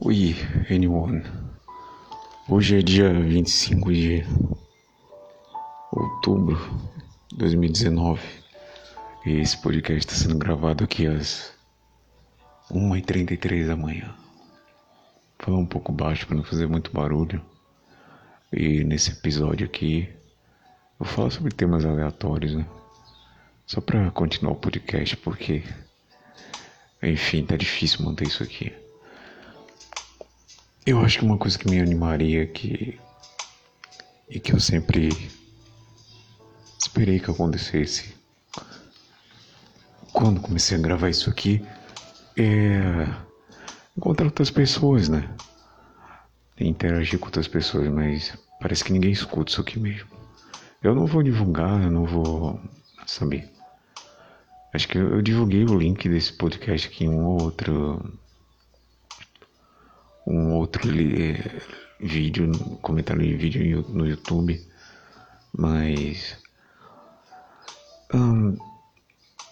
Oi, anyone. Hoje é dia 25 de outubro de 2019 e esse podcast está sendo gravado aqui às 1h33 da manhã. Vou falar um pouco baixo para não fazer muito barulho. E nesse episódio aqui eu vou falar sobre temas aleatórios, né? Só para continuar o podcast, porque enfim, tá difícil manter isso aqui. Eu acho que uma coisa que me animaria que e que eu sempre esperei que acontecesse quando comecei a gravar isso aqui é encontrar outras pessoas, né? Interagir com outras pessoas, mas parece que ninguém escuta isso aqui mesmo. Eu não vou divulgar, eu não vou saber. Acho que eu divulguei o link desse podcast aqui em um outro. Um outro vídeo, comentário de vídeo no YouTube. Mas.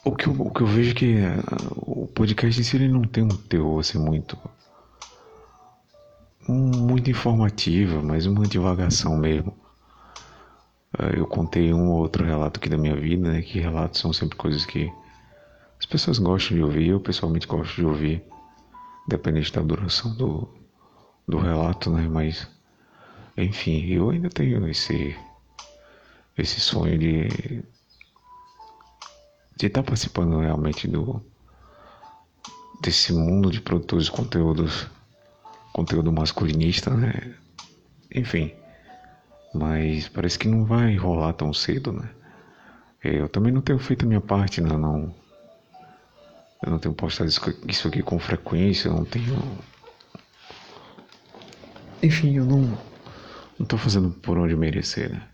o, que eu, o que eu vejo é que uh, o podcast em si ele não tem um teor assim muito. muito informativo, mas uma divagação mesmo. Uh, eu contei um ou outro relato aqui da minha vida, né? Que relatos são sempre coisas que as pessoas gostam de ouvir, eu pessoalmente gosto de ouvir, dependente da duração do, do relato, né? Mas, enfim, eu ainda tenho esse, esse sonho de de estar tá participando realmente do desse mundo de produtores de conteúdos conteúdo masculinista, né? Enfim, mas parece que não vai rolar tão cedo, né? Eu também não tenho feito a minha parte, né? não eu não tenho postado isso aqui com frequência, eu não tenho. Enfim, eu não. Não tô fazendo por onde merecer, né?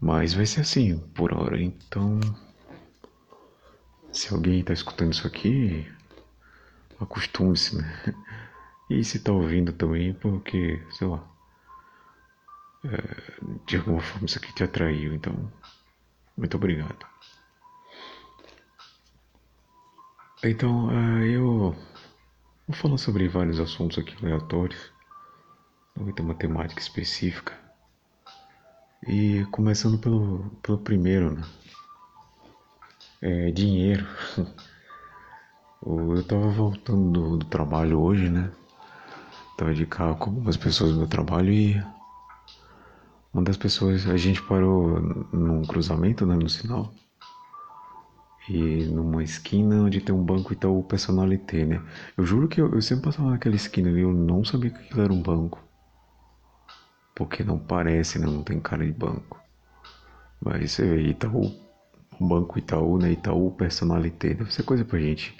Mas vai ser assim, por hora. Então. Se alguém tá escutando isso aqui, acostume-se, né? E se tá ouvindo também, porque, sei lá. É, de alguma forma isso aqui te atraiu, então. Muito obrigado. Então, uh, eu vou falar sobre vários assuntos aqui aleatórios. Não vai ter uma temática específica. E começando pelo, pelo primeiro, né? É, dinheiro. eu tava voltando do, do, trabalho hoje, né? Tava de carro com algumas pessoas do meu trabalho e uma das pessoas, a gente parou num cruzamento, né? No sinal e numa esquina onde tem um banco Itaú Personalité, né? Eu juro que eu, eu sempre passava naquela esquina e eu não sabia que aquilo era um banco. Porque não parece, né? Não tem cara de banco. Mas você vê, Itaú, banco Itaú, né? Itaú Personalité, deve ser coisa pra gente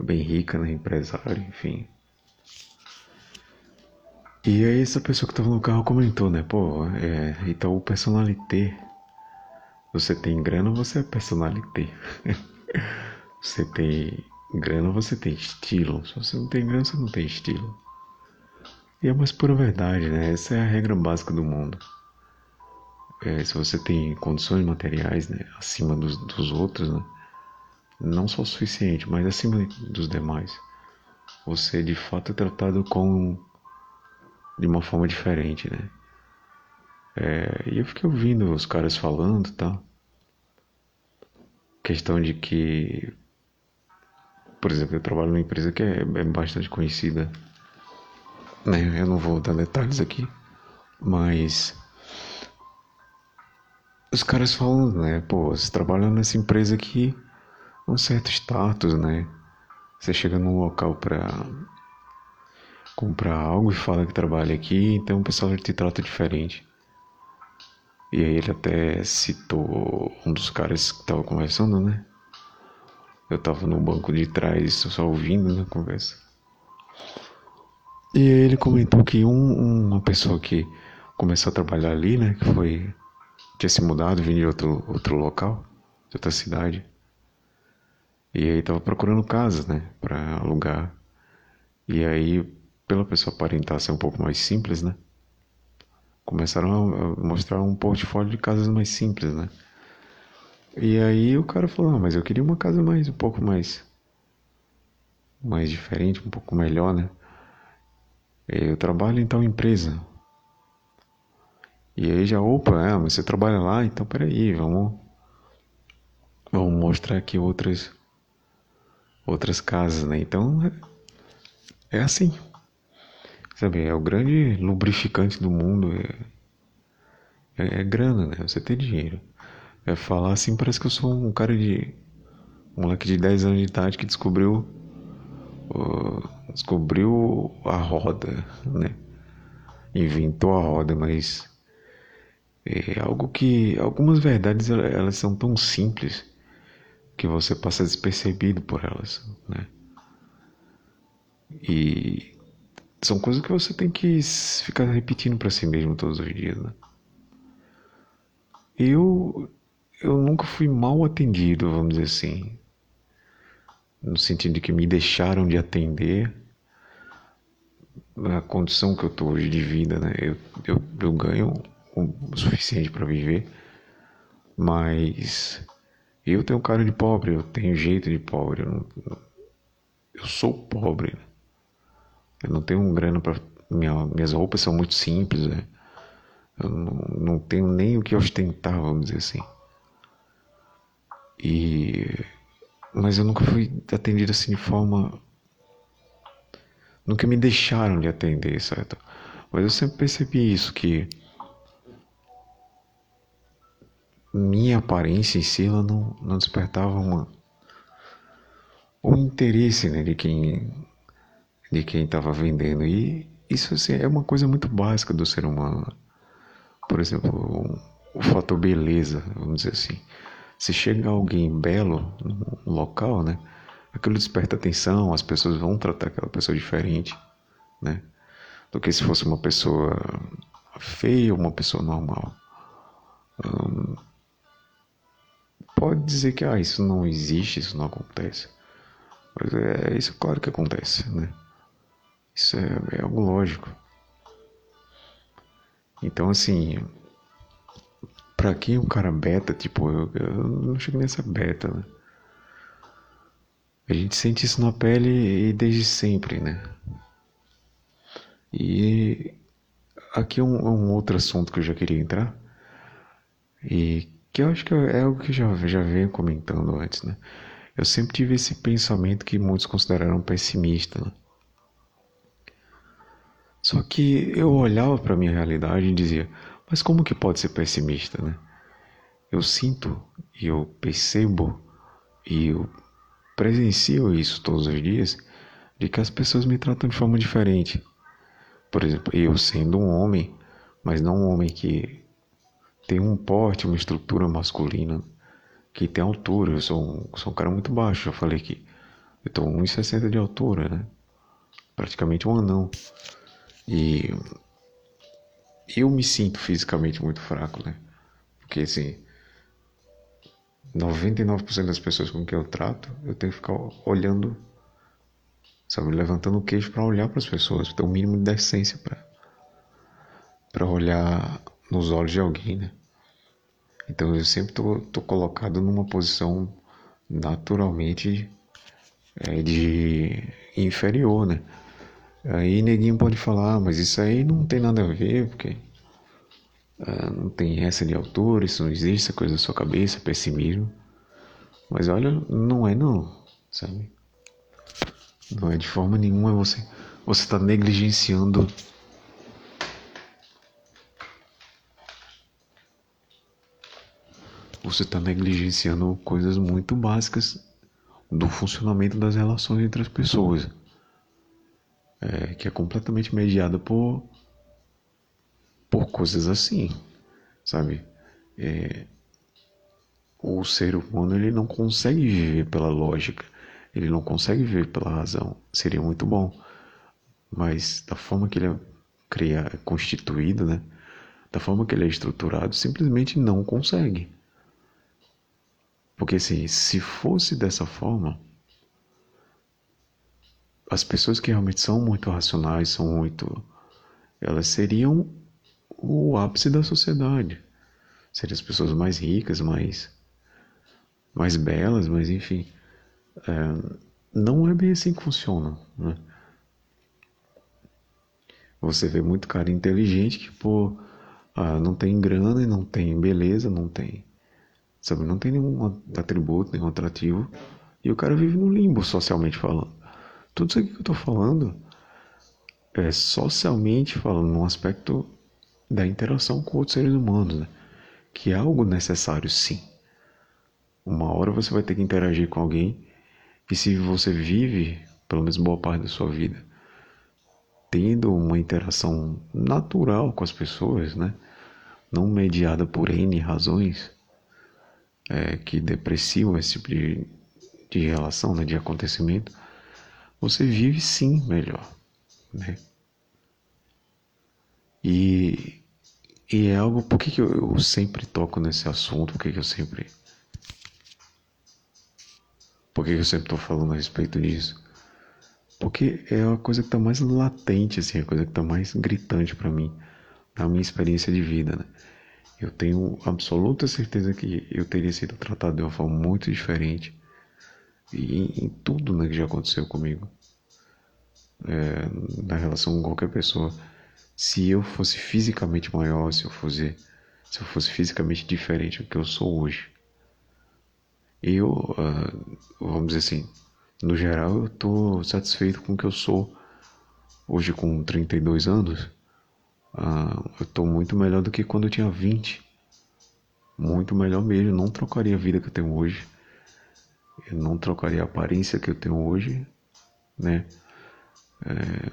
bem rica, né? Empresário, enfim. E aí essa pessoa que tava no carro comentou, né? Pô, é Itaú Personalité você tem grana, você é personalité. você tem grana, você tem estilo. Se você não tem grana, você não tem estilo. E é mais pura verdade, né? Essa é a regra básica do mundo. É, se você tem condições materiais né, acima dos, dos outros, né, não só o suficiente, mas acima dos demais, você de fato é tratado com de uma forma diferente, né? É, e eu fiquei ouvindo os caras falando, tá? Questão de que, por exemplo, eu trabalho numa empresa que é, é bastante conhecida, né? Eu não vou dar detalhes aqui, mas os caras falam, né? Pô, você trabalha nessa empresa aqui, um certo status, né? Você chega num local para comprar algo e fala que trabalha aqui, então o pessoal te trata diferente. E aí ele até citou um dos caras que tava conversando, né? Eu tava no banco de trás só ouvindo na né, conversa. E ele comentou que um, uma pessoa que começou a trabalhar ali, né? Que foi. tinha se mudado, vindo de outro, outro local, de outra cidade. E aí tava procurando casas, né? Pra alugar. E aí, pela pessoa aparentar ser um pouco mais simples, né? começaram a mostrar um portfólio de casas mais simples, né? E aí o cara falou, ah, mas eu queria uma casa mais, um pouco mais, mais diferente, um pouco melhor, né? Eu trabalho em tal empresa. E aí já, opa, é, você trabalha lá, então peraí, vamos, vamos mostrar aqui outras, outras casas, né? Então é, é assim. Sabe, é o grande lubrificante do mundo. É, é, é grana, né? Você ter dinheiro. É falar assim, parece que eu sou um cara de. Um moleque de 10 anos de idade que descobriu. Uh, descobriu a roda, né? Inventou a roda, mas. É algo que. Algumas verdades elas são tão simples que você passa despercebido por elas, né? E são coisas que você tem que ficar repetindo para si mesmo todos os dias, né? Eu eu nunca fui mal atendido, vamos dizer assim, no sentido de que me deixaram de atender na condição que eu tô hoje de vida, né? Eu, eu, eu ganho o suficiente para viver, mas eu tenho cara de pobre, eu tenho jeito de pobre, eu, não, eu sou pobre. Eu não tenho grana para minha, minhas roupas são muito simples, né? Eu não, não tenho nem o que ostentar, vamos dizer assim. E mas eu nunca fui atendido assim de forma nunca me deixaram de atender, certo? Mas eu sempre percebi isso que minha aparência em si ela não, não despertava uma o interesse né, de quem de quem estava vendendo. E isso assim, é uma coisa muito básica do ser humano. Por exemplo, o fator beleza, vamos dizer assim. Se chega alguém belo no local, né? Aquilo desperta atenção, as pessoas vão tratar aquela pessoa diferente, né? Do que se fosse uma pessoa feia ou uma pessoa normal. Hum, pode dizer que ah, isso não existe, isso não acontece. Mas é isso, claro que acontece, né? Isso é, é algo lógico. Então, assim, quem é um cara beta, tipo, eu, eu não chego nessa beta, né? A gente sente isso na pele e desde sempre, né? E aqui é um, é um, outro assunto que eu já queria entrar e que eu acho que é algo que já já venho comentando antes, né? Eu sempre tive esse pensamento que muitos consideraram pessimista, né? Só que eu olhava para minha realidade e dizia: mas como que pode ser pessimista, né? Eu sinto e eu percebo e eu presencio isso todos os dias de que as pessoas me tratam de forma diferente. Por exemplo, eu sendo um homem, mas não um homem que tem um porte, uma estrutura masculina, que tem altura. Eu sou um, sou um cara muito baixo, já falei que eu estou 1,60 de altura, né? Praticamente um anão. E eu me sinto fisicamente muito fraco, né? Porque assim, 99% das pessoas com quem eu trato, eu tenho que ficar olhando, sabe, levantando o queixo para olhar para as pessoas, ter o um mínimo de decência para para olhar nos olhos de alguém, né? Então eu sempre tô, tô colocado numa posição naturalmente é, de inferior, né? Aí neguinho pode falar, ah, mas isso aí não tem nada a ver, porque ah, não tem essa de altura, isso não existe, essa coisa da sua cabeça, pessimismo. Mas olha, não é não, sabe? Não é de forma nenhuma você você está negligenciando você está negligenciando coisas muito básicas do funcionamento das relações entre as pessoas é, que é completamente mediada por, por coisas assim, sabe? É, o ser humano ele não consegue viver pela lógica, ele não consegue viver pela razão. Seria muito bom, mas da forma que ele é criado, constituído, né? Da forma que ele é estruturado, simplesmente não consegue. Porque assim, se fosse dessa forma, as pessoas que realmente são muito racionais, são muito. Elas seriam o ápice da sociedade. Seriam as pessoas mais ricas, mais, mais belas, mas enfim. É, não é bem assim que funciona. Né? Você vê muito cara inteligente que, pô, ah, não tem grana e não tem beleza, não tem. Sabe, não tem nenhum atributo, nenhum atrativo. E o cara vive no limbo socialmente falando. Tudo isso aqui que eu tô falando é socialmente falando, num aspecto da interação com outros seres humanos, né? Que é algo necessário, sim. Uma hora você vai ter que interagir com alguém e se você vive, pelo menos boa parte da sua vida, tendo uma interação natural com as pessoas, né? Não mediada por N razões é, que depreciam esse tipo de, de relação, né? de acontecimento, você vive sim melhor, né? E, e é algo, por que, que eu, eu sempre toco nesse assunto, por que, que eu sempre por que eu sempre estou falando a respeito disso? Porque é a coisa que está mais latente, assim, a coisa que está mais gritante para mim, na minha experiência de vida, né? Eu tenho absoluta certeza que eu teria sido tratado de uma forma muito diferente e em, em tudo né, que já aconteceu comigo, é, na relação com qualquer pessoa. Se eu fosse fisicamente maior, se eu fosse, se eu fosse fisicamente diferente do que eu sou hoje, eu, uh, vamos dizer assim, no geral eu estou satisfeito com o que eu sou. Hoje com 32 anos, uh, eu estou muito melhor do que quando eu tinha 20. Muito melhor mesmo, não trocaria a vida que eu tenho hoje. Eu não trocaria a aparência que eu tenho hoje, né? É...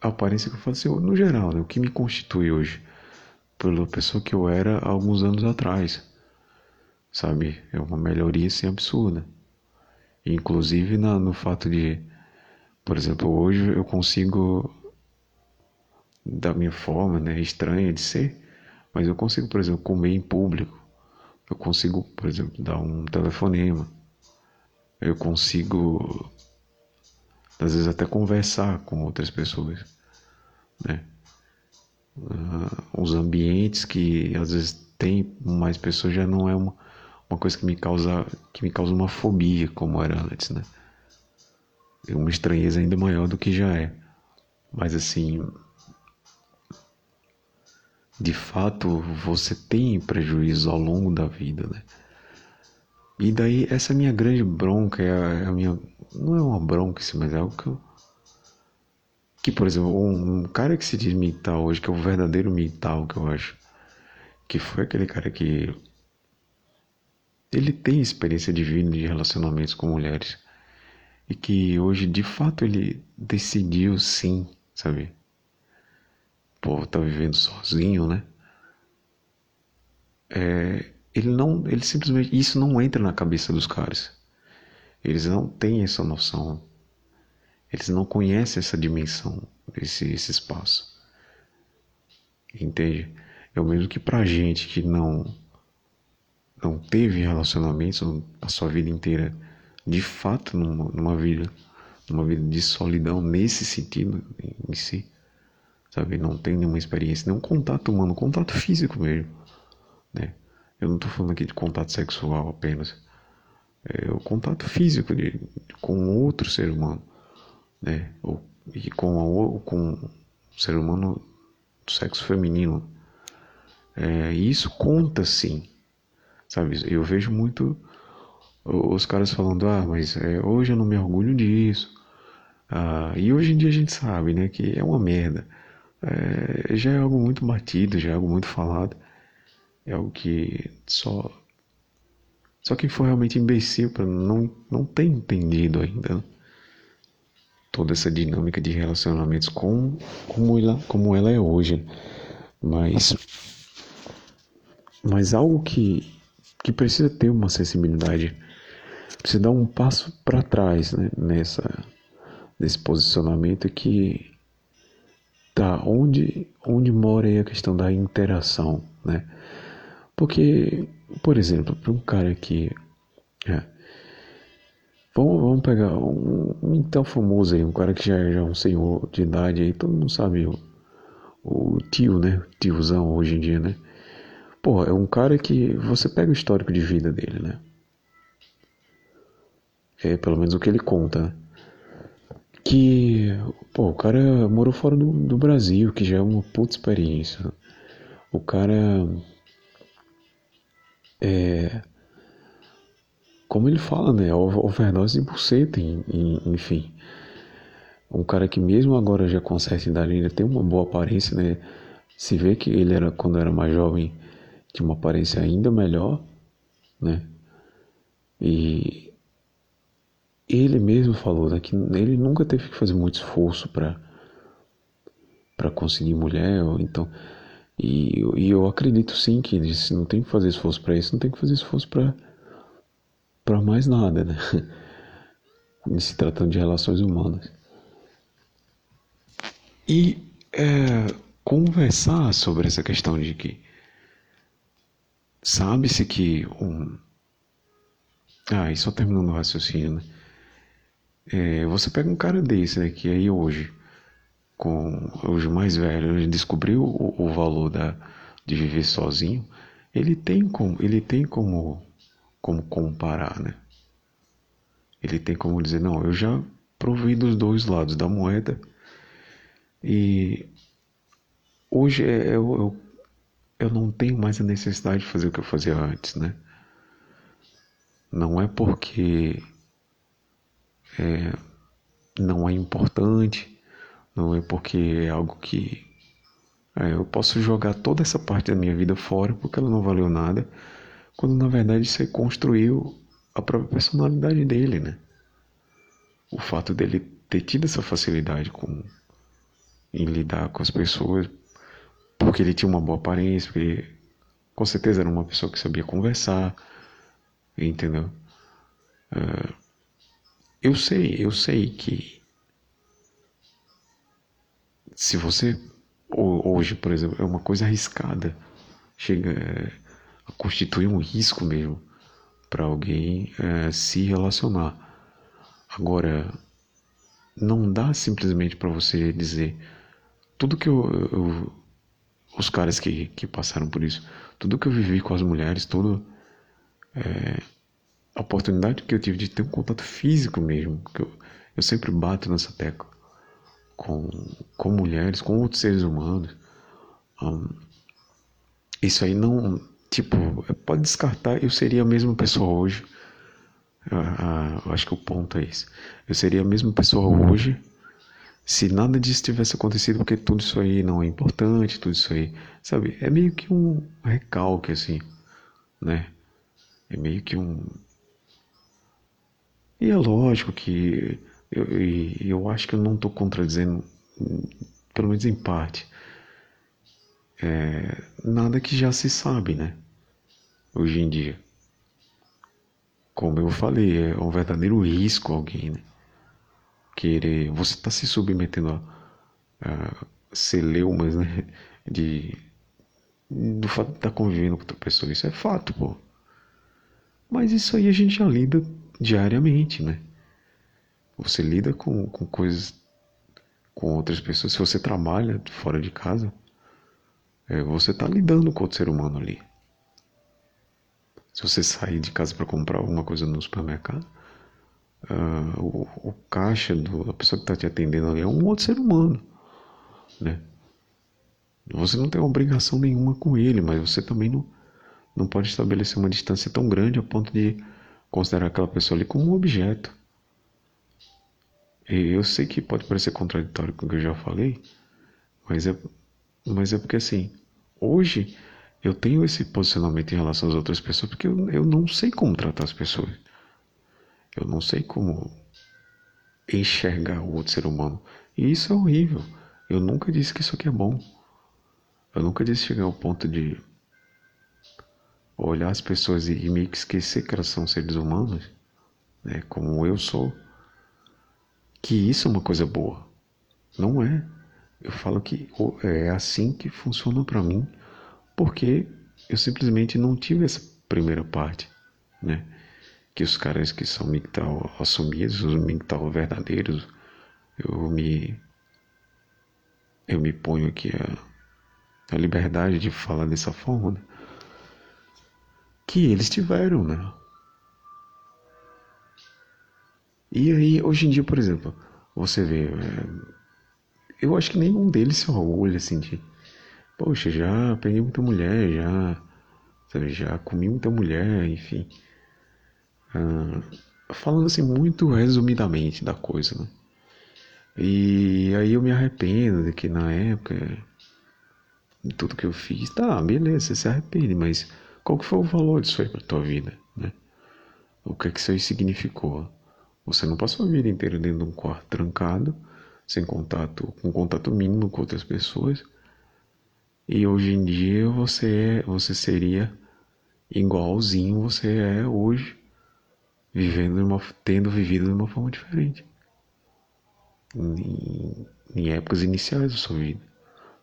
A aparência que eu faço assim, no geral, né? o que me constitui hoje, pela pessoa que eu era há alguns anos atrás sabe? É uma melhoria assim absurda. Inclusive na, no fato de, por exemplo, hoje eu consigo, da minha forma né, estranha de ser, mas eu consigo, por exemplo, comer em público. Eu consigo, por exemplo, dar um telefonema. Eu consigo, às vezes, até conversar com outras pessoas, né? Uh, os ambientes que às vezes tem mais pessoas já não é uma, uma coisa que me causa que me causa uma fobia como era antes, né? Uma estranheza ainda maior do que já é. Mas assim, de fato, você tem prejuízo ao longo da vida, né? E daí essa minha grande bronca é a, é a minha não é uma bronca, mas é algo que eu que, por exemplo, um, um, cara que se diz militar hoje, que é o verdadeiro militar, que eu acho, que foi aquele cara que ele tem experiência de vida de relacionamentos com mulheres e que hoje de fato ele decidiu sim, sabe? Pô, tá vivendo sozinho, né? É, ele não, ele simplesmente isso não entra na cabeça dos caras. Eles não têm essa noção. Eles não conhecem essa dimensão, esse, esse espaço. Entende? É o mesmo que pra gente que não não teve relacionamentos, a vida inteira de fato numa, numa vida, numa vida de solidão nesse sentido em si, sabe? Não tem nenhuma experiência, nenhum contato humano, contato físico mesmo, né? Eu não estou falando aqui de contato sexual apenas, é o contato físico de, com outro ser humano, né? Ou, e com, a, com um ser humano do sexo feminino. É, isso conta sim, Sabe, eu vejo muito os caras falando, ah, mas é, hoje eu não me orgulho disso. Ah, e hoje em dia a gente sabe, né, que é uma merda. É, já é algo muito batido, já é algo muito falado. É algo que só só quem for realmente imbecil para não não tem entendido ainda né? toda essa dinâmica de relacionamentos com como ela como ela é hoje. Mas mas algo que que precisa ter uma sensibilidade, precisa dar um passo para trás né, nessa, nesse posicionamento que tá onde, onde mora aí a questão da interação, né? Porque, por exemplo, para um cara que é, vamos, vamos pegar um, um tão famoso aí, um cara que já, já é um senhor de idade aí, todo mundo sabe o, o tio, né? O tiozão hoje em dia, né? Pô, é um cara que você pega o histórico de vida dele, né? É pelo menos o que ele conta, né? Que, pô, o cara morou fora do, do Brasil, que já é uma puta experiência. O cara é como ele fala, né? Overdose de buceta, enfim. Um cara que mesmo agora já com certa idade ainda tem uma boa aparência, né? Se vê que ele era quando era mais jovem tinha uma aparência ainda melhor, né? E ele mesmo falou né, que ele nunca teve que fazer muito esforço para para conseguir mulher, então e, e eu acredito sim que se não tem que fazer esforço para isso, não tem que fazer esforço para para mais nada, né? se tratando de relações humanas. E é, conversar sobre essa questão de que sabe-se que um. Ah, e só terminando o raciocínio, né? É, você pega um cara desse, né, que aí hoje, com os mais velhos, descobriu o, o valor da, de viver sozinho, ele tem como, ele tem como, como comparar, né? Ele tem como dizer, não, eu já provei dos dois lados da moeda e hoje é, eu, eu, eu não tenho mais a necessidade de fazer o que eu fazia antes, né? Não é porque é, não é importante, não é porque é algo que é, eu posso jogar toda essa parte da minha vida fora porque ela não valeu nada, quando na verdade você construiu a própria personalidade dele, né? O fato dele ter tido essa facilidade com em lidar com as pessoas, porque ele tinha uma boa aparência, porque com certeza era uma pessoa que sabia conversar, entendeu? Uh, eu sei, eu sei que se você hoje, por exemplo, é uma coisa arriscada, chega é, a constituir um risco mesmo para alguém é, se relacionar. Agora, não dá simplesmente para você dizer tudo que eu, eu, os caras que, que passaram por isso, tudo que eu vivi com as mulheres, tudo é, a oportunidade que eu tive de ter um contato físico mesmo, que eu, eu sempre bato nessa tecla com, com mulheres, com outros seres humanos. Um, isso aí não, tipo, pode descartar, eu seria a mesma pessoa hoje. Ah, ah, acho que o ponto é esse. Eu seria a mesma pessoa hoje se nada disso tivesse acontecido, porque tudo isso aí não é importante, tudo isso aí, sabe? É meio que um recalque, assim, né? É meio que um. E é lógico que eu, eu acho que eu não estou contradizendo, pelo menos em parte, é, nada que já se sabe, né? Hoje em dia. Como eu falei, é um verdadeiro risco alguém, né? querer. Você está se submetendo a, a celeumas, né? De, do fato de estar tá convivendo com outra pessoa. Isso é fato, pô. Mas isso aí a gente já lida diariamente, né? Você lida com, com coisas com outras pessoas. Se você trabalha fora de casa, é, você está lidando com outro ser humano ali. Se você sair de casa para comprar alguma coisa no supermercado, uh, o, o, caixa do, a pessoa que está te atendendo ali é um outro ser humano, né? Você não tem obrigação nenhuma com ele, mas você também não, não pode estabelecer uma distância tão grande a ponto de considerar aquela pessoa ali como um objeto. E eu sei que pode parecer contraditório com o que eu já falei, mas é, mas é porque assim, hoje eu tenho esse posicionamento em relação às outras pessoas porque eu, eu não sei como tratar as pessoas. Eu não sei como enxergar o outro ser humano. E isso é horrível. Eu nunca disse que isso aqui é bom. Eu nunca disse chegar ao ponto de olhar as pessoas e, meio que esquecer que elas são seres humanos, né, como eu sou, que isso é uma coisa boa. Não é. Eu falo que é assim que funciona para mim, porque eu simplesmente não tive essa primeira parte, né? que os caras que são MGTOW assumidos, os MGTOW verdadeiros, eu me eu me ponho aqui a, a liberdade de falar dessa forma, né? Que eles tiveram, né? E aí, hoje em dia, por exemplo, você vê, é, eu acho que nenhum deles se orgulha assim de, poxa, já peguei muita mulher, já, sabe, já comi muita mulher, enfim. Ah, falando assim muito resumidamente da coisa, né? E aí eu me arrependo de que na época de tudo que eu fiz, tá, beleza, você se arrepende, mas qual que foi o valor disso aí pra tua vida, né? O que é que isso aí significou? Você não passou a vida inteira dentro de um quarto trancado, sem contato, com contato mínimo com outras pessoas. E hoje em dia você é, você seria igualzinho você é hoje, vivendo uma, tendo vivido de uma forma diferente. Em, em épocas iniciais da sua vida,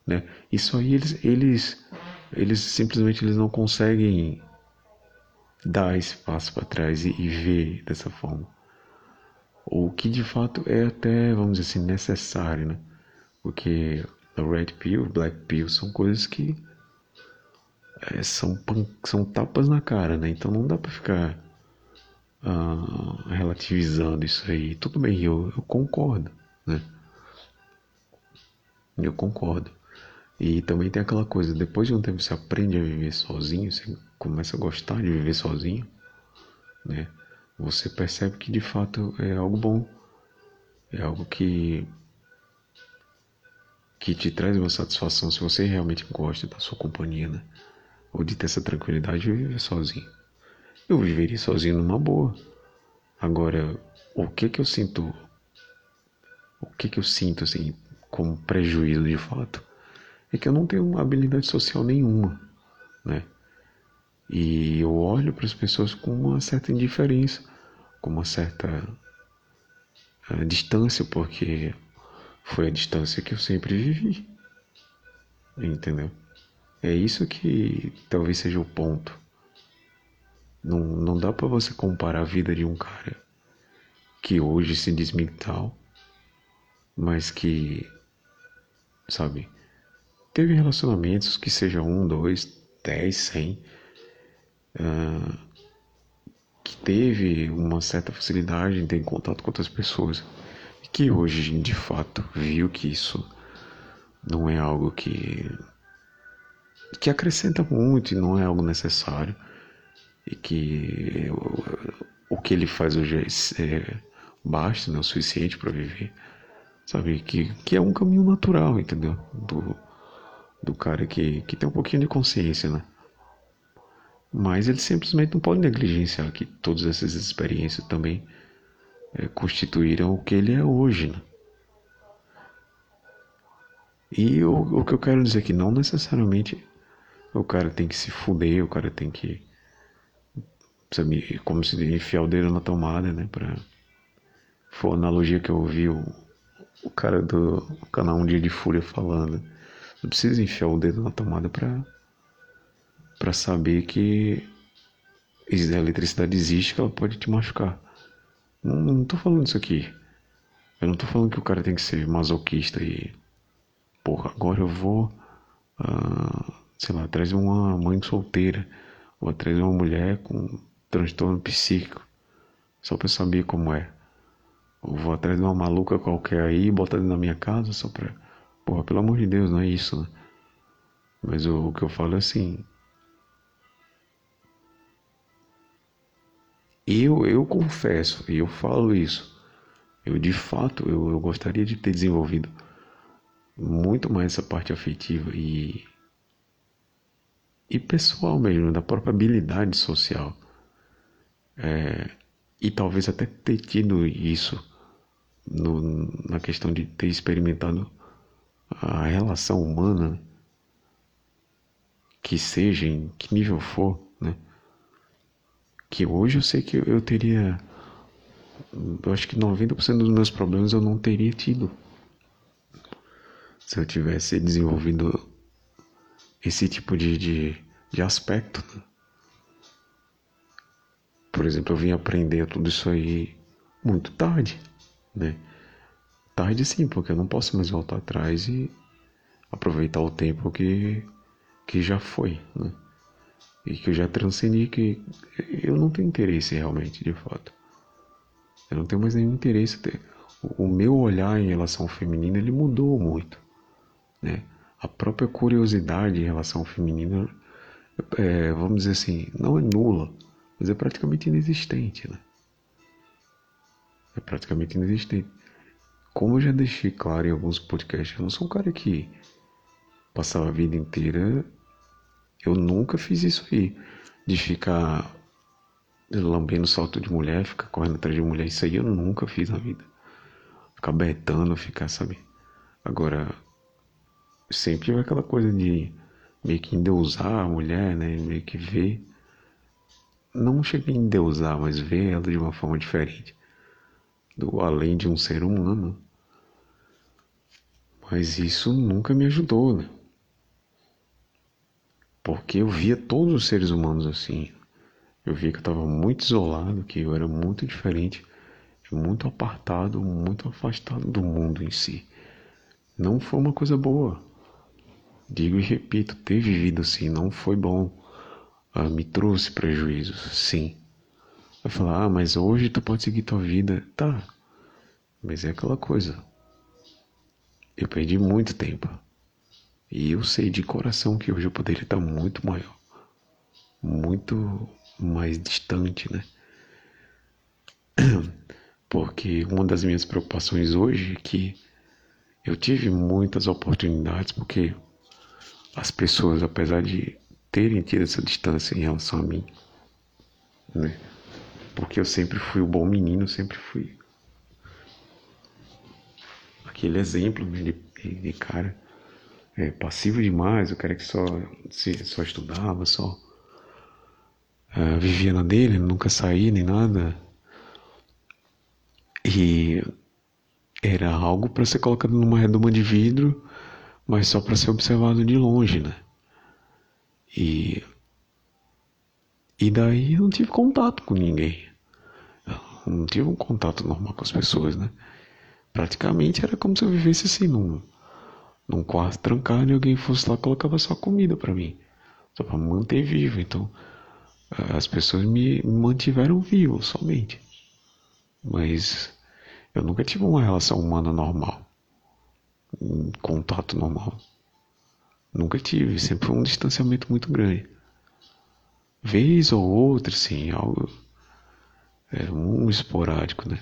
né? Isso aí eles eles eles simplesmente eles não conseguem dar espaço para trás e, e ver dessa forma. O que de fato é até, vamos dizer assim, necessário, né? Porque a Red Pill, Black Pill são coisas que é, são, são tapas na cara, né? Então não dá para ficar uh, relativizando isso aí. Tudo bem, eu, eu concordo, né? Eu concordo. E também tem aquela coisa, depois de um tempo você aprende a viver sozinho, você começa a gostar de viver sozinho, né? Você percebe que de fato é algo bom, é algo que que te traz uma satisfação se você realmente gosta da sua companhia, né? Ou de ter essa tranquilidade de viver sozinho. Eu viveria sozinho numa boa. Agora, o que que eu sinto? O que que eu sinto assim como prejuízo de fato? É que eu não tenho habilidade social nenhuma, né? E eu olho para as pessoas com uma certa indiferença, com uma certa uh, distância, porque foi a distância que eu sempre vivi. Entendeu? É isso que talvez seja o ponto. Não, não dá para você comparar a vida de um cara que hoje se diz tal, mas que, sabe, teve relacionamentos que sejam um, dois, dez, cem, uh, que teve uma certa facilidade em ter contato com outras pessoas. E que hoje de fato viu que isso não é algo que que acrescenta muito e não é algo necessário. E que o, o que ele faz hoje é, é basta, né, o suficiente para viver, sabe? Que que é um caminho natural, entendeu? Do, do cara que, que tem um pouquinho de consciência, né? Mas ele simplesmente não pode negligenciar que todas essas experiências também é, constituíram o que ele é hoje, né? E o, o que eu quero dizer é que não necessariamente o cara tem que se fuder, o cara tem que. Sabe, como se enfiar o dedo na tomada, né? Pra, foi a analogia que eu ouvi o, o cara do canal Um Dia de Fúria falando. Não precisa enfiar o dedo na tomada para para saber que a eletricidade existe, que ela pode te machucar. Não, não tô falando isso aqui. Eu não tô falando que o cara tem que ser masoquista e. Porra, agora eu vou. Uh, sei lá, atrás de uma mãe solteira. Ou atrás de uma mulher com transtorno psíquico. Só pra saber como é. Ou vou atrás de uma maluca qualquer aí e botar da minha casa só pra Porra, pelo amor de Deus, não é isso, né? Mas o, o que eu falo é assim. Eu, eu confesso, e eu falo isso. Eu de fato, eu, eu gostaria de ter desenvolvido muito mais essa parte afetiva e e pessoal mesmo, da própria habilidade social. É, e talvez até ter tido isso no, na questão de ter experimentado a relação humana, que seja em que nível for, né? Que hoje eu sei que eu teria. Eu acho que 90% dos meus problemas eu não teria tido. Se eu tivesse desenvolvido esse tipo de, de, de aspecto. Por exemplo, eu vim aprender tudo isso aí muito tarde, né? Tarde sim, porque eu não posso mais voltar atrás e aproveitar o tempo que, que já foi, né? E que eu já transcendi, que eu não tenho interesse realmente, de fato. Eu não tenho mais nenhum interesse. o meu olhar em relação ao feminino ele mudou muito, né? A própria curiosidade em relação ao feminino, é, vamos dizer assim, não é nula, mas é praticamente inexistente, né? É praticamente inexistente. Como eu já deixei claro em alguns podcasts, eu não sou um cara que passava a vida inteira. Eu nunca fiz isso aí, de ficar lambendo salto de mulher, ficar correndo atrás de mulher. Isso aí eu nunca fiz na vida. Ficar betando, ficar, sabe? Agora, sempre tive aquela coisa de meio que endeusar a mulher, né? Meio que ver. Não cheguei a endeusar, mas ver ela de uma forma diferente. Do além de um ser humano. Mas isso nunca me ajudou, né? Porque eu via todos os seres humanos assim. Eu via que eu estava muito isolado, que eu era muito diferente, muito apartado, muito afastado do mundo em si. Não foi uma coisa boa. Digo e repito, ter vivido assim não foi bom. Ah, me trouxe prejuízos, sim. Vai falar, ah, mas hoje tu pode seguir tua vida. Tá, mas é aquela coisa. Eu perdi muito tempo. E eu sei de coração que hoje eu poderia estar muito maior. Muito mais distante, né? Porque uma das minhas preocupações hoje é que eu tive muitas oportunidades, porque as pessoas, apesar de terem tido essa distância em relação a mim, né? Porque eu sempre fui o bom menino, sempre fui aquele exemplo né, de, de cara é, passivo demais, o cara que só, se, só estudava, só uh, vivia na dele, nunca saía nem nada. E era algo para ser colocado numa redoma de vidro, mas só para ser observado de longe, né? E e daí eu não tive contato com ninguém. Eu não tive um contato normal com as pessoas, né? Praticamente era como se eu vivesse assim num, num quarto trancado e alguém fosse lá e colocava só comida para mim, só para me manter vivo. Então as pessoas me mantiveram vivo somente. Mas eu nunca tive uma relação humana normal, um contato normal. Nunca tive, sempre foi um distanciamento muito grande. Vez ou outra, sim, algo é, um esporádico, né?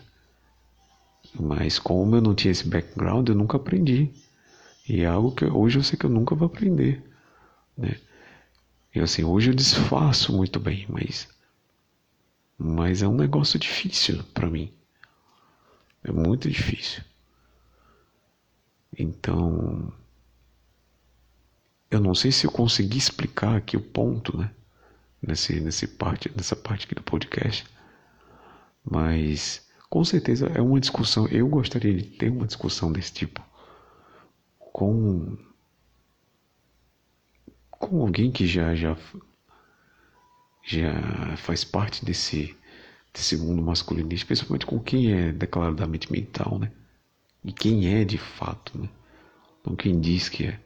Mas como eu não tinha esse background, eu nunca aprendi. E é algo que hoje eu sei que eu nunca vou aprender, né? E assim, hoje eu disfarço muito bem, mas mas é um negócio difícil para mim. É muito difícil. Então, eu não sei se eu consegui explicar aqui o ponto, né? Nesse, nesse parte, nessa parte aqui do podcast. Mas com certeza é uma discussão. Eu gostaria de ter uma discussão desse tipo com com alguém que já já já faz parte desse desse mundo masculinista, principalmente com quem é declaradamente mental, né? E quem é de fato, né? Não quem diz que é.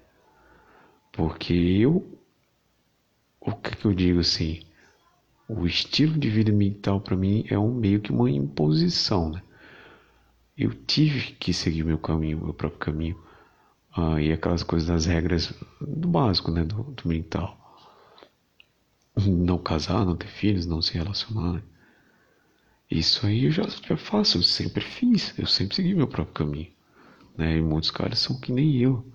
Porque eu o que, que eu digo assim? O estilo de vida mental para mim é um meio que uma imposição, né? Eu tive que seguir meu caminho, meu próprio caminho. Ah, e aquelas coisas das regras do básico, né? Do, do mental. Não casar, não ter filhos, não se relacionar. Né? Isso aí eu já, já faço, eu sempre fiz. Eu sempre segui meu próprio caminho. Né? E muitos caras são que nem eu.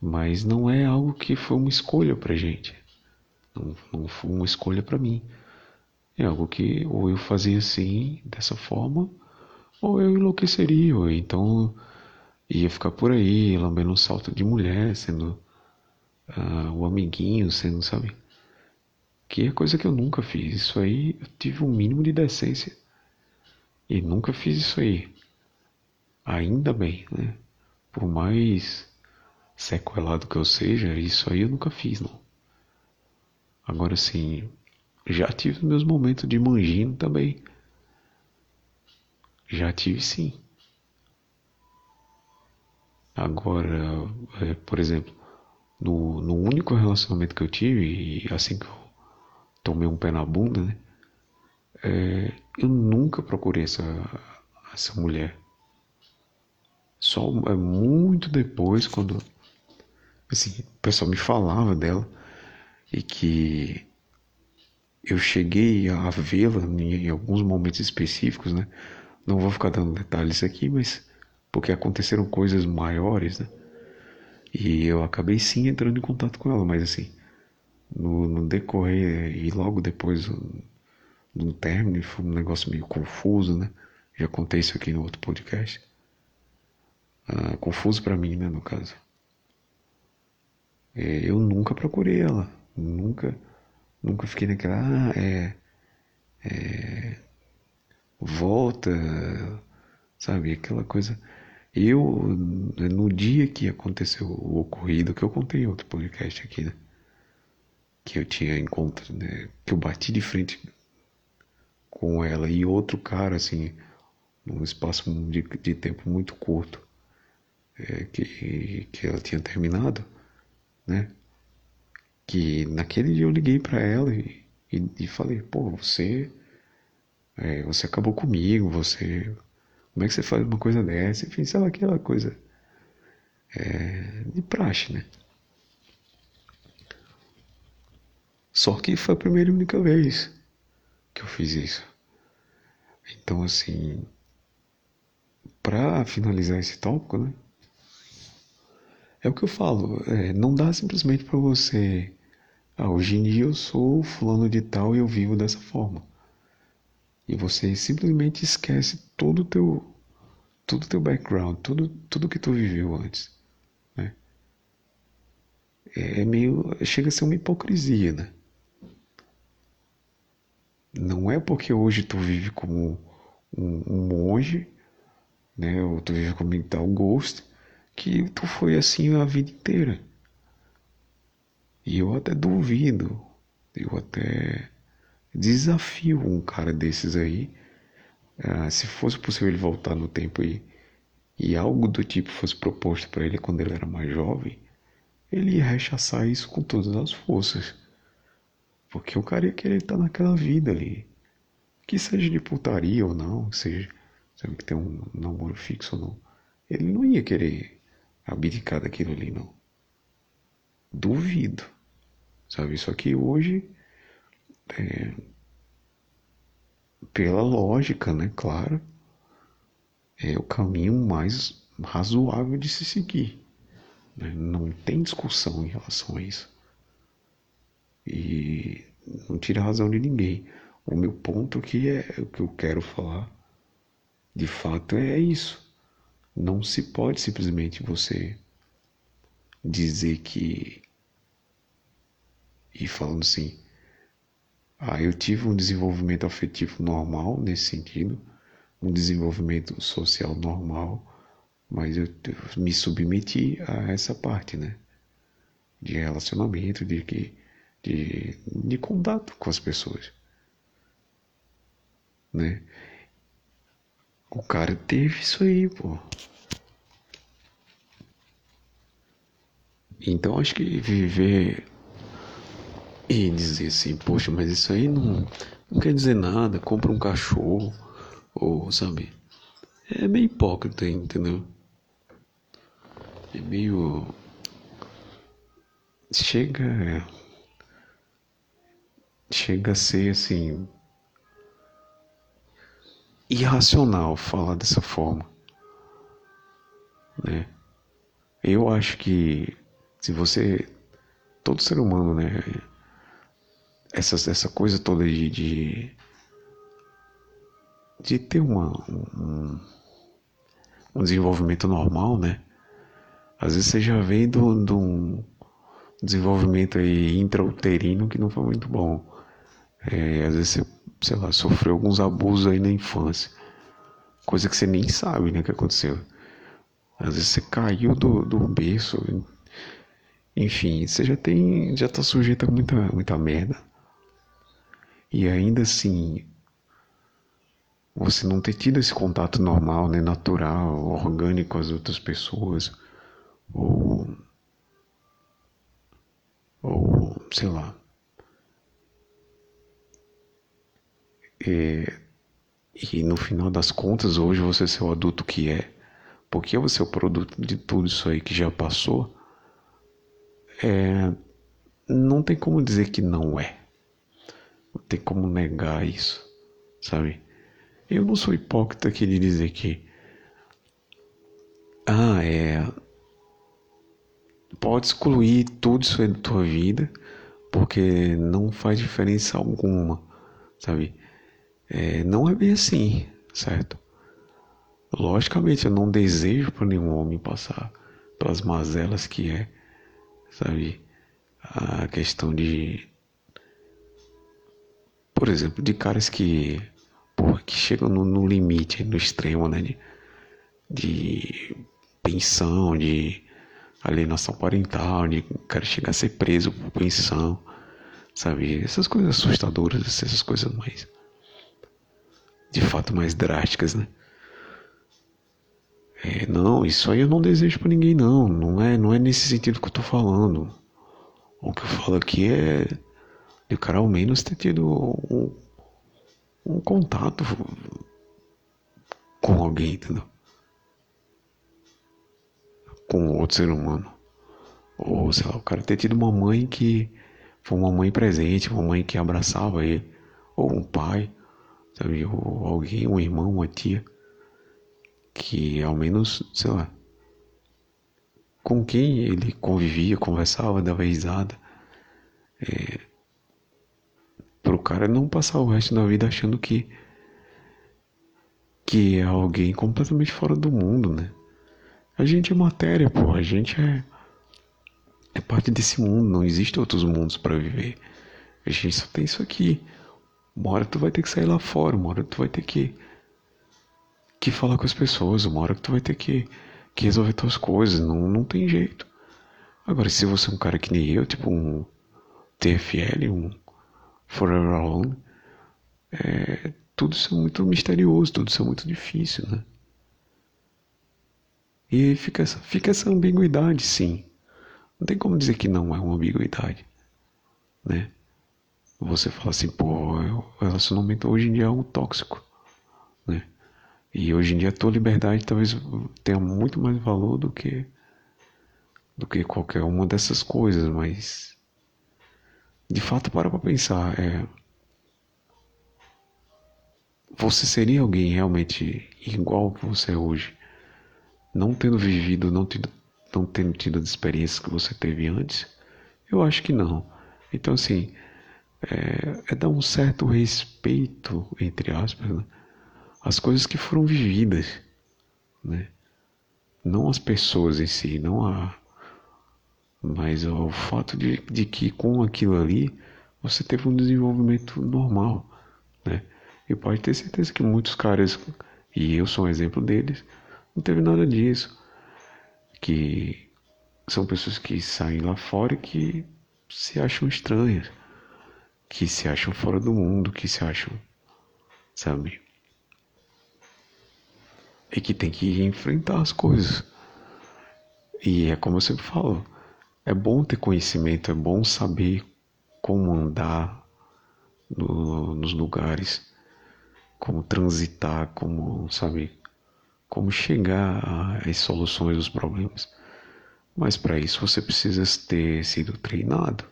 Mas não é algo que foi uma escolha pra gente. Não, não foi uma escolha para mim. É algo que ou eu fazia assim, dessa forma, ou eu enlouqueceria, ou então ia ficar por aí, lambendo um salto de mulher, sendo uh, o amiguinho, sendo, sabe? Que é coisa que eu nunca fiz. Isso aí eu tive um mínimo de decência. E nunca fiz isso aí. Ainda bem, né? Por mais sequelado que eu seja, isso aí eu nunca fiz, não. Agora sim, já tive meus momentos de manjinho também. Já tive sim. Agora, é, por exemplo, no, no único relacionamento que eu tive, e assim que eu tomei um pé na bunda, né? É, eu nunca procurei essa, essa mulher. Só é muito depois, quando assim, o pessoal me falava dela e que eu cheguei a vê-la em alguns momentos específicos, né? Não vou ficar dando detalhes aqui, mas porque aconteceram coisas maiores, né? E eu acabei sim entrando em contato com ela, mas assim, no, no decorrer e logo depois do término, foi um negócio meio confuso, né? Já contei isso aqui no outro podcast. Ah, confuso para mim, né, no caso. É, eu nunca procurei ela, nunca, nunca fiquei naquela, ah, é, é, volta, sabe, aquela coisa. Eu, no dia que aconteceu o ocorrido, que eu contei em outro podcast aqui, né? Que eu tinha encontro, né? Que eu bati de frente com ela e outro cara, assim, num espaço de, de tempo muito curto, é, que, que ela tinha terminado, né? Que naquele dia eu liguei para ela e, e, e, falei, pô, você, é, você acabou comigo, você, como é que você faz uma coisa dessa? Enfim, sabe aquela coisa é, de praxe, né? Só que foi a primeira e única vez que eu fiz isso. Então, assim, para finalizar esse tópico, né? É o que eu falo, é, não dá simplesmente para você. Ah, hoje em dia eu sou fulano de tal e eu vivo dessa forma. E você simplesmente esquece todo o teu, todo teu background, tudo, tudo que tu viveu antes, né? É meio, chega a ser uma hipocrisia, né? Não é porque hoje tu vive como um, um monge, né? Ou tu vive como tal ghost, que tu foi assim a vida inteira. E eu até duvido, eu até desafio um cara desses aí, ah, se fosse possível ele voltar no tempo e, e algo do tipo fosse proposto para ele quando ele era mais jovem, ele ia rechaçar isso com todas as forças. Porque o cara ia querer estar naquela vida ali. Que seja de putaria ou não, seja sabe, que tem um namoro fixo ou não. Ele não ia querer abdicar daquilo ali, não. Duvido. Sabe, só que hoje, é, pela lógica, né, claro, é o caminho mais razoável de se seguir. Né? Não tem discussão em relação a isso. E não tira a razão de ninguém. O meu ponto que é o que eu quero falar, de fato, é isso. Não se pode simplesmente você dizer que e falando assim, ah, eu tive um desenvolvimento afetivo normal nesse sentido, um desenvolvimento social normal, mas eu me submeti a essa parte, né? De relacionamento, de que de, de contato com as pessoas. Né? O cara teve isso aí, pô. Então acho que viver e dizer assim, poxa, mas isso aí não, não quer dizer nada, compra um cachorro, ou sabe? É meio hipócrita, entendeu? É meio. Chega chega a ser assim irracional falar dessa forma, né? Eu acho que se você todo ser humano, né, essa essa coisa toda de de, de ter uma um, um desenvolvimento normal, né? Às vezes você já vem de um desenvolvimento aí intrauterino que não foi muito bom. É, às vezes você, sei lá, sofreu alguns abusos aí na infância. Coisa que você nem sabe, né, que aconteceu. Às vezes você caiu do, do berço. Enfim, você já tem. já tá sujeito a muita, muita merda. E ainda assim. Você não ter tido esse contato normal, né, natural, orgânico com as outras pessoas. Ou. Ou, sei lá, E, e no final das contas, hoje você ser o adulto que é, porque você é o produto de tudo isso aí que já passou, é, não tem como dizer que não é. Não tem como negar isso, sabe? Eu não sou hipócrita aqui de dizer que. Ah, é. Pode excluir tudo isso aí da tua vida, porque não faz diferença alguma, sabe? É, não é bem assim, certo? Logicamente, eu não desejo para nenhum homem passar pelas mazelas que é, sabe? A questão de, por exemplo, de caras que, porra, que chegam no, no limite, no extremo, né? De, de pensão, de alienação parental, de cara chegar a ser preso por pensão, sabe? Essas coisas assustadoras, essas coisas mais, de fato, mais drásticas, né? É, não, isso aí eu não desejo para ninguém não. Não é, não é nesse sentido que eu tô falando. O que eu falo aqui é de o cara ao menos ter tido um, um contato com alguém, entendeu? Com outro ser humano. Ou, sei lá, o cara ter tido uma mãe que foi uma mãe presente, uma mãe que abraçava ele. Ou um pai, sabe? Ou alguém, um irmão, uma tia que ao menos, sei lá, com quem ele convivia, conversava, dava risada, é, para o cara não passar o resto da vida achando que que é alguém completamente fora do mundo, né? A gente é matéria, pô, a gente é é parte desse mundo, não existe outros mundos para viver. A gente só tem isso aqui. Uma hora tu vai ter que sair lá fora, uma hora tu vai ter que que falar com as pessoas, uma hora que tu vai ter que, que resolver tuas coisas, não, não tem jeito. Agora, se você é um cara que nem eu, tipo um TFL, um Forever Alone, é, tudo isso é muito misterioso, tudo isso é muito difícil, né? E fica essa, fica essa ambiguidade, sim. Não tem como dizer que não é uma ambiguidade, né? Você fala assim, pô, o relacionamento hoje em dia é um tóxico, né? E hoje em dia a tua liberdade talvez tenha muito mais valor do que do que qualquer uma dessas coisas, mas de fato para para pensar, é você seria alguém realmente igual que você é hoje, não tendo vivido, não tendo, não tendo tido as experiências que você teve antes? Eu acho que não. Então assim, é, é dar um certo respeito, entre aspas, né? as coisas que foram vividas, né? Não as pessoas em si, não a. Mas o fato de, de que com aquilo ali você teve um desenvolvimento normal, né? E pode ter certeza que muitos caras, e eu sou um exemplo deles, não teve nada disso. Que são pessoas que saem lá fora e que se acham estranhas, que se acham fora do mundo, que se acham, sabe, e que tem que enfrentar as coisas. E é como eu sempre falo, é bom ter conhecimento, é bom saber como andar no, nos lugares, como transitar, como, sabe, como chegar às soluções dos problemas. Mas para isso você precisa ter sido treinado.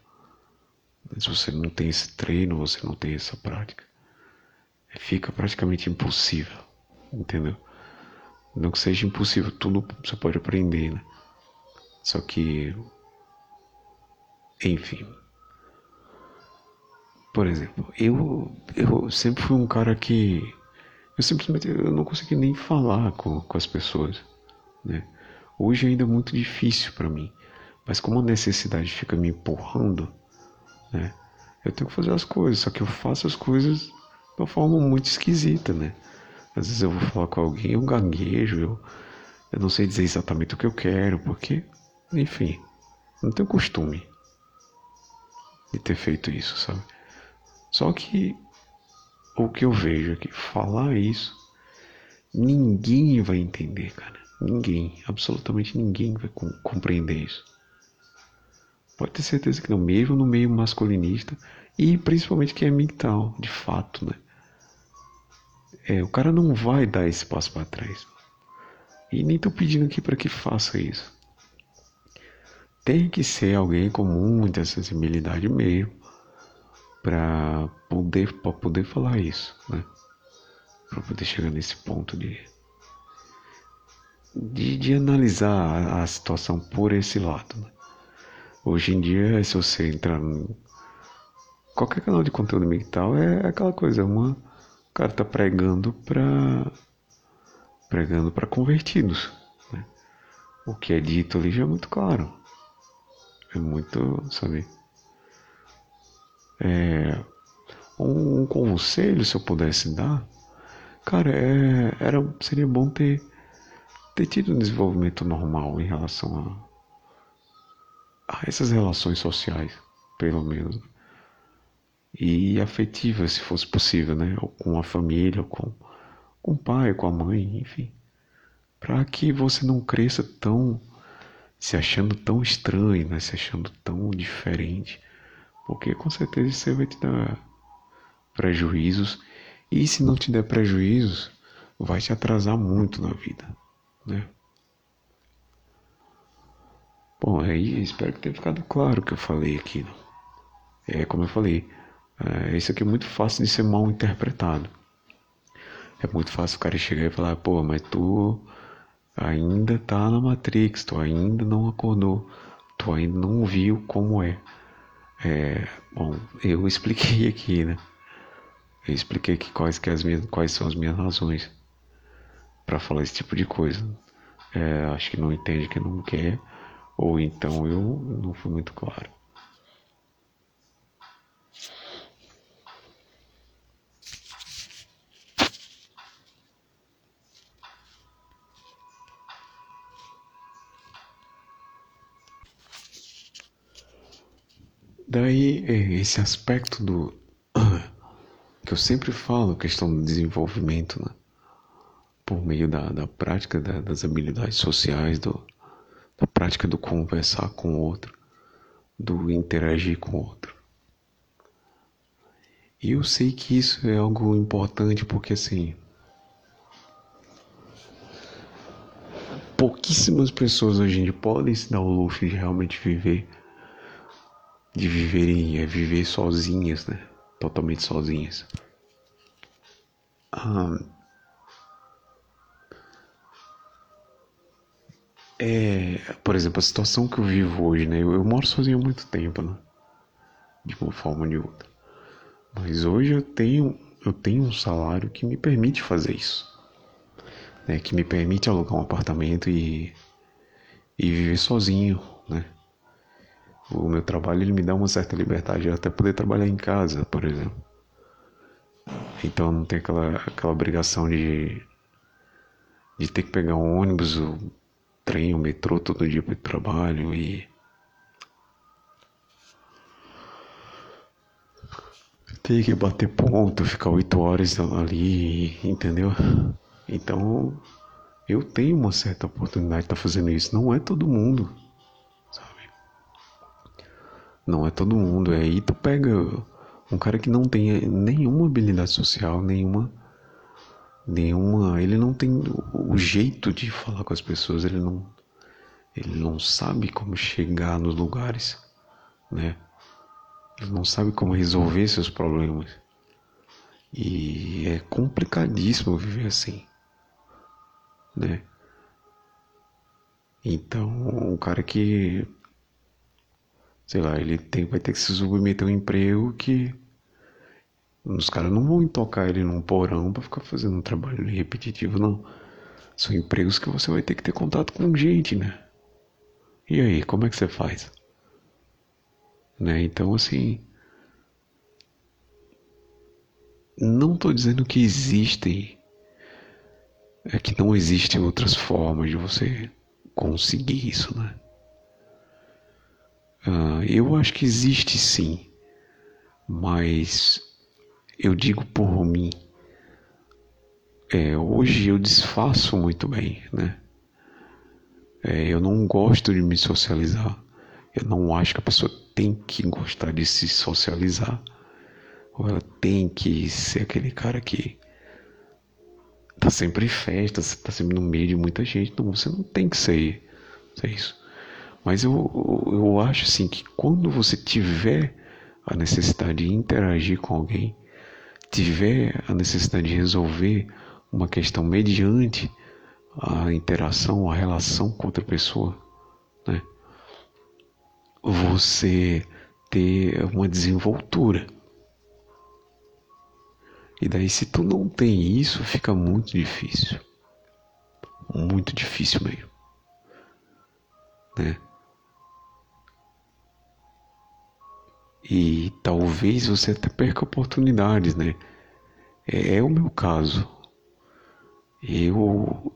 Se você não tem esse treino, você não tem essa prática, fica praticamente impossível, entendeu? Não que seja impossível, tudo você pode aprender, né? Só que. Enfim. Por exemplo, eu, eu sempre fui um cara que. Eu simplesmente eu não consegui nem falar com, com as pessoas, né? Hoje ainda é muito difícil para mim, mas como a necessidade fica me empurrando, né? Eu tenho que fazer as coisas, só que eu faço as coisas de uma forma muito esquisita, né? Às vezes eu vou falar com alguém, eu gaguejo, eu, eu não sei dizer exatamente o que eu quero, porque, enfim, não tenho costume ter feito isso, sabe? Só que o que eu vejo é que falar isso, ninguém vai entender, cara. Ninguém, absolutamente ninguém vai compreender isso. Pode ter certeza que não, mesmo no meio masculinista e principalmente que é mental, de fato, né? É, o cara não vai dar esse passo para trás. E nem tô pedindo aqui para que faça isso. Tem que ser alguém com muita sensibilidade mesmo para poder, pra poder falar isso, né? Para poder chegar nesse ponto de, de, de analisar a, situação por esse lado. Né? Hoje em dia, se você entrar no qualquer canal de conteúdo mental, é aquela coisa, uma o cara tá pregando para pregando para convertidos. Né? O que é dito ali já é muito claro. É muito, sabe? É, um, um, conselho, se eu pudesse dar, cara, é, era, seria bom ter, ter tido um desenvolvimento normal em relação a, a essas relações sociais, pelo menos. E afetivas, se fosse possível, né? Ou com a família, ou com, com o pai, com a mãe, enfim. Para que você não cresça tão se achando tão estranho, né? se achando tão diferente, porque com certeza isso vai te dar prejuízos e se não te der prejuízos, vai te atrasar muito na vida, né? Bom, aí espero que tenha ficado claro o que eu falei aqui. Né? É como eu falei, é, isso aqui é muito fácil de ser mal interpretado. É muito fácil o cara chegar e falar, pô, mas tu ainda tá na Matrix, tu ainda não acordou, tu ainda não viu como é. é bom, eu expliquei aqui, né? Eu expliquei aqui quais, que as minhas, quais são as minhas razões para falar esse tipo de coisa. É, acho que não entende que não quer, ou então eu não fui muito claro. Daí esse aspecto do que eu sempre falo, questão do desenvolvimento, né? por meio da, da prática da, das habilidades sociais, do, da prática do conversar com o outro, do interagir com o outro. E eu sei que isso é algo importante porque assim pouquíssimas pessoas hoje em dia podem se dar o luxo de realmente viver de viverem, é viver sozinhas, né? Totalmente sozinhas. Ah, é, por exemplo, a situação que eu vivo hoje, né? Eu, eu moro sozinho há muito tempo, né? De uma forma ou de outra. Mas hoje eu tenho, eu tenho um salário que me permite fazer isso. Né? Que me permite alugar um apartamento e, e viver sozinho? O meu trabalho ele me dá uma certa liberdade, até poder trabalhar em casa, por exemplo. Então não tem aquela, aquela obrigação de, de ter que pegar um ônibus, o trem, o metrô todo dia para o trabalho e ter que bater ponto, ficar oito horas ali, entendeu? Então eu tenho uma certa oportunidade de estar tá fazendo isso. Não é todo mundo. Não é todo mundo. Aí tu pega um cara que não tem nenhuma habilidade social, nenhuma. Nenhuma. Ele não tem o jeito de falar com as pessoas, ele não. Ele não sabe como chegar nos lugares, né? Ele não sabe como resolver seus problemas. E é complicadíssimo viver assim, né? Então, um cara que sei lá, ele tem, vai ter que se submeter a um emprego que os caras não vão tocar ele num porão para ficar fazendo um trabalho repetitivo, não. São empregos que você vai ter que ter contato com gente, né? E aí, como é que você faz? Né? Então, assim. Não estou dizendo que existem. É que não existem outras formas de você conseguir isso, né? Uh, eu acho que existe sim, mas eu digo por mim. É, hoje eu desfaço muito bem, né? É, eu não gosto de me socializar. Eu não acho que a pessoa tem que gostar de se socializar. Ou ela tem que ser aquele cara que tá sempre em festa, tá sempre no meio de muita gente. Não, você não tem que ser, ser isso. Mas eu, eu acho assim que quando você tiver a necessidade de interagir com alguém, tiver a necessidade de resolver uma questão mediante a interação, a relação com outra pessoa, né? Você ter uma desenvoltura. E daí se tu não tem isso, fica muito difícil. Muito difícil mesmo. Né? E talvez você até perca oportunidades, né? É, é o meu caso. Eu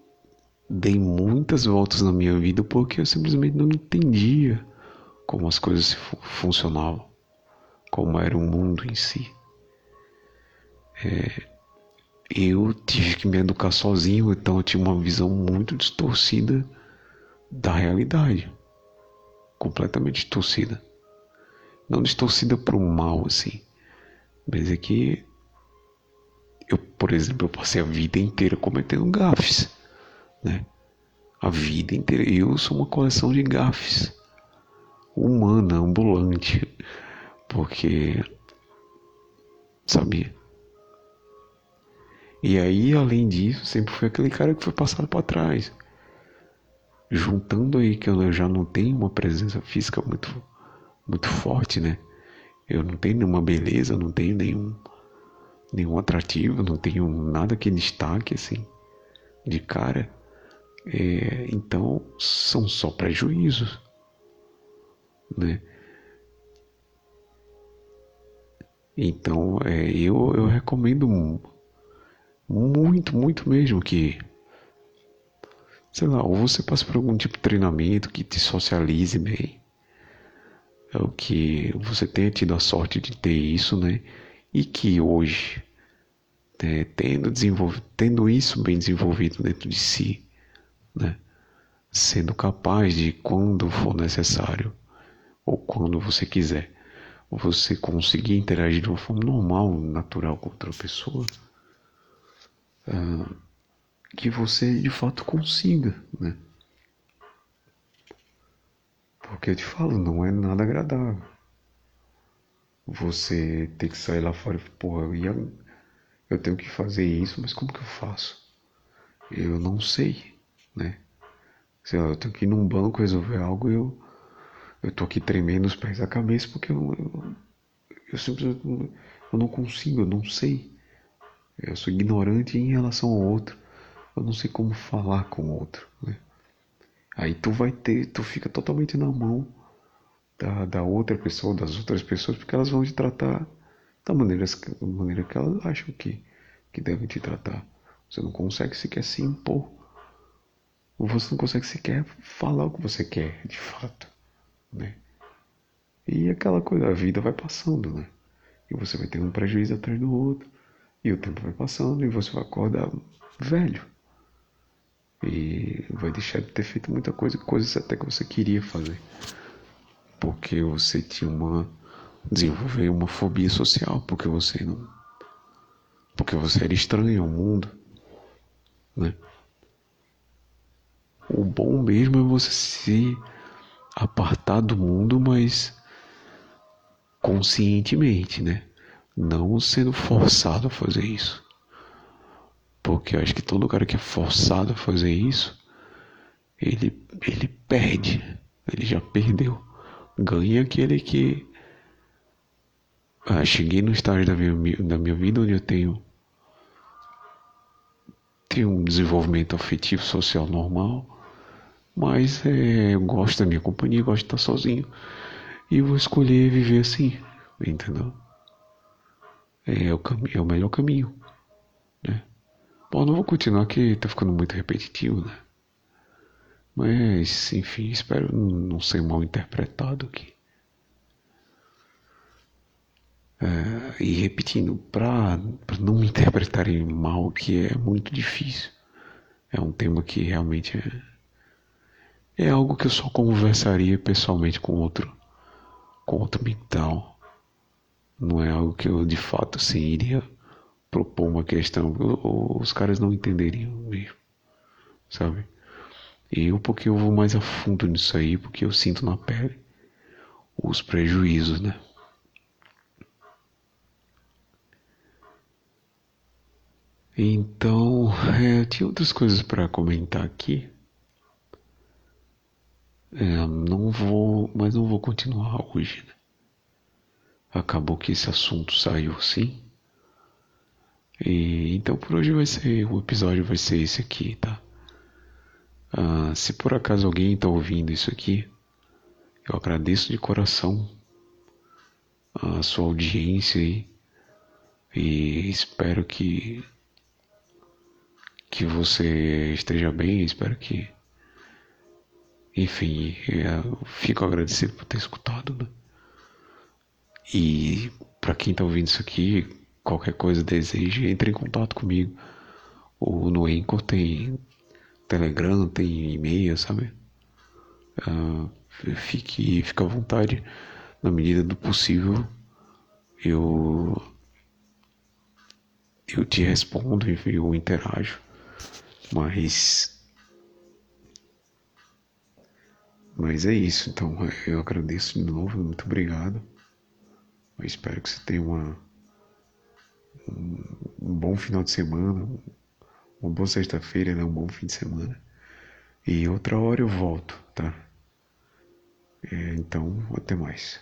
dei muitas voltas na minha vida porque eu simplesmente não entendia como as coisas funcionavam, como era o mundo em si. É, eu tive que me educar sozinho, então eu tinha uma visão muito distorcida da realidade, completamente distorcida não distorcida para o mal, assim. Mas é que eu, por exemplo, eu passei a vida inteira cometendo gafes, né? A vida inteira. Eu sou uma coleção de gafes. Humana, ambulante. Porque. Sabia? E aí, além disso, sempre fui aquele cara que foi passado para trás. Juntando aí que eu já não tenho uma presença física muito muito forte, né? Eu não tenho nenhuma beleza, não tenho nenhum, nenhum atrativo, não tenho nada que destaque assim de cara. É, então são só prejuízos, né? Então é, eu, eu recomendo muito, muito mesmo que, sei lá, ou você passe por algum tipo de treinamento que te socialize bem, que você tenha tido a sorte de ter isso, né? E que hoje, né, tendo, tendo isso bem desenvolvido dentro de si, né? Sendo capaz de, quando for necessário, ou quando você quiser, você conseguir interagir de uma forma normal, natural com outra pessoa, uh, que você de fato consiga, né? Porque eu te falo, não é nada agradável. Você ter que sair lá fora e, porra, eu, ia, eu tenho que fazer isso, mas como que eu faço? Eu não sei, né? Sei lá, eu tenho que ir num banco resolver algo e eu, eu tô aqui tremendo os pés da cabeça porque eu, eu, eu simplesmente eu não consigo, eu não sei. Eu sou ignorante em relação ao outro. Eu não sei como falar com o outro, né? Aí tu vai ter, tu fica totalmente na mão da, da outra pessoa, das outras pessoas, porque elas vão te tratar da maneira, da maneira que elas acham que, que devem te tratar. Você não consegue sequer se impor. Você não consegue sequer falar o que você quer, de fato. Né? E aquela coisa, a vida vai passando, né? E você vai tendo um prejuízo atrás do outro. E o tempo vai passando e você vai acordar velho. E vai deixar de ter feito muita coisa, coisas até que você queria fazer. Porque você tinha uma. desenvolveu uma fobia social, porque você não. Porque você era estranho ao mundo. Né? O bom mesmo é você se apartar do mundo, mas conscientemente, né? Não sendo forçado a fazer isso. Porque eu acho que todo cara que é forçado a fazer isso, ele, ele perde. Ele já perdeu. Ganha aquele que. Ah, cheguei no estágio da minha, da minha vida onde eu tenho, tenho um desenvolvimento afetivo social normal, mas é, eu gosto da minha companhia, gosto de estar sozinho. E vou escolher viver assim, entendeu? É o, é o melhor caminho? Bom, não vou continuar que tá ficando muito repetitivo, né? Mas, enfim, espero não ser mal interpretado aqui. É, e repetindo, para não me interpretarem mal, que é muito difícil. É um tema que realmente é, é algo que eu só conversaria pessoalmente com outro, com outro mental. Não é algo que eu de fato assim iria propor uma questão, os caras não entenderiam mesmo, sabe? Eu, porque eu vou mais a fundo nisso aí, porque eu sinto na pele os prejuízos, né? Então, é, tinha outras coisas para comentar aqui. É, não vou, mas não vou continuar hoje. Né? Acabou que esse assunto saiu assim. E então por hoje vai ser o episódio vai ser esse aqui, tá? Ah, se por acaso alguém está ouvindo isso aqui, eu agradeço de coração a sua audiência aí e espero que que você esteja bem, espero que enfim, eu fico agradecido por ter escutado, né? E para quem está ouvindo isso aqui, qualquer coisa deseje, entre em contato comigo. O no Anchor tem Telegram, tem e-mail, sabe? Uh, fique, fique à vontade, na medida do possível, eu eu te respondo, eu interajo, mas mas é isso, então eu agradeço de novo, muito obrigado. Eu espero que você tenha uma, um, bom final de semana, uma boa sexta-feira, né? um bom fim de semana. E outra hora eu volto, tá? É, então, até mais.